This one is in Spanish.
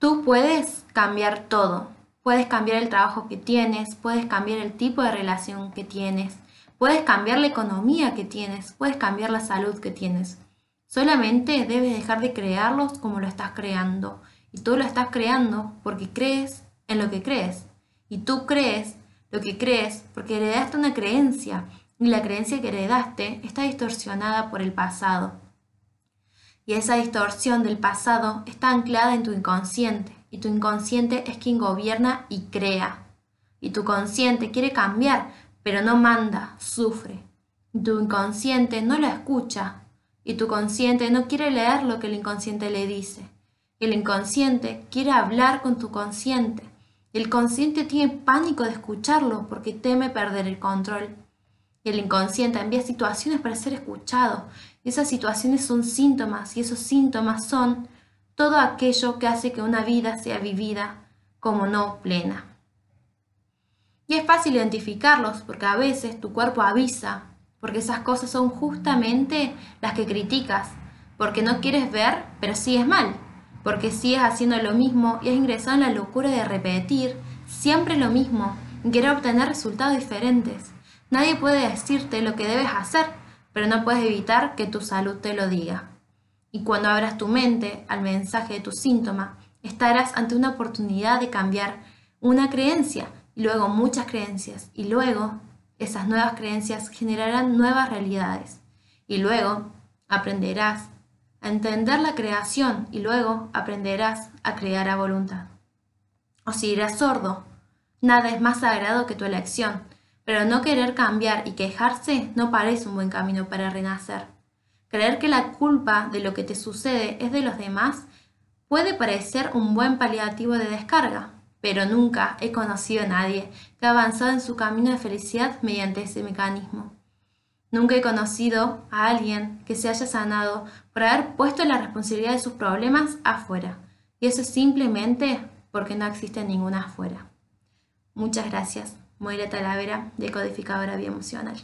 Tú puedes cambiar todo. Puedes cambiar el trabajo que tienes, puedes cambiar el tipo de relación que tienes, puedes cambiar la economía que tienes, puedes cambiar la salud que tienes. Solamente debes dejar de crearlos como lo estás creando. Y tú lo estás creando porque crees en lo que crees. Y tú crees lo que crees porque heredaste una creencia. Y la creencia que heredaste está distorsionada por el pasado. Y esa distorsión del pasado está anclada en tu inconsciente. Y tu inconsciente es quien gobierna y crea. Y tu consciente quiere cambiar, pero no manda, sufre. Y tu inconsciente no lo escucha. Y tu consciente no quiere leer lo que el inconsciente le dice. El inconsciente quiere hablar con tu consciente. El consciente tiene pánico de escucharlo porque teme perder el control. El inconsciente envía situaciones para ser escuchado. Esas situaciones son síntomas y esos síntomas son todo aquello que hace que una vida sea vivida como no plena. Y es fácil identificarlos porque a veces tu cuerpo avisa, porque esas cosas son justamente las que criticas, porque no quieres ver, pero sigues mal, porque sigues haciendo lo mismo y has ingresado en la locura de repetir siempre lo mismo y querer obtener resultados diferentes. Nadie puede decirte lo que debes hacer, pero no puedes evitar que tu salud te lo diga. Y cuando abras tu mente al mensaje de tu síntoma, estarás ante una oportunidad de cambiar una creencia y luego muchas creencias y luego esas nuevas creencias generarán nuevas realidades y luego aprenderás a entender la creación y luego aprenderás a crear a voluntad. O si eres sordo, nada es más sagrado que tu elección, pero no querer cambiar y quejarse no parece un buen camino para renacer. Creer que la culpa de lo que te sucede es de los demás puede parecer un buen paliativo de descarga, pero nunca he conocido a nadie que ha avanzado en su camino de felicidad mediante ese mecanismo. Nunca he conocido a alguien que se haya sanado por haber puesto la responsabilidad de sus problemas afuera. Y eso es simplemente porque no existe ninguna afuera. Muchas gracias. Moira Talavera, decodificadora bioemocional.